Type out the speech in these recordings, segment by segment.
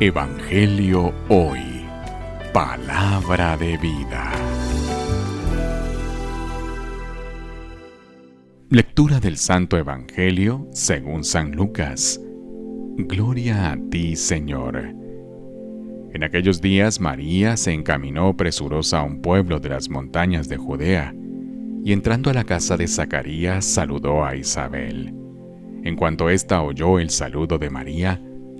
Evangelio Hoy. Palabra de vida. Lectura del Santo Evangelio según San Lucas. Gloria a ti, Señor. En aquellos días María se encaminó presurosa a un pueblo de las montañas de Judea, y entrando a la casa de Zacarías saludó a Isabel. En cuanto ésta oyó el saludo de María,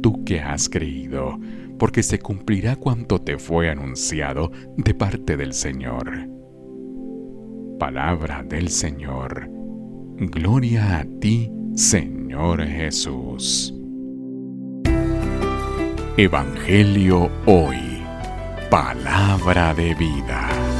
tú que has creído, porque se cumplirá cuanto te fue anunciado de parte del Señor. Palabra del Señor. Gloria a ti, Señor Jesús. Evangelio hoy. Palabra de vida.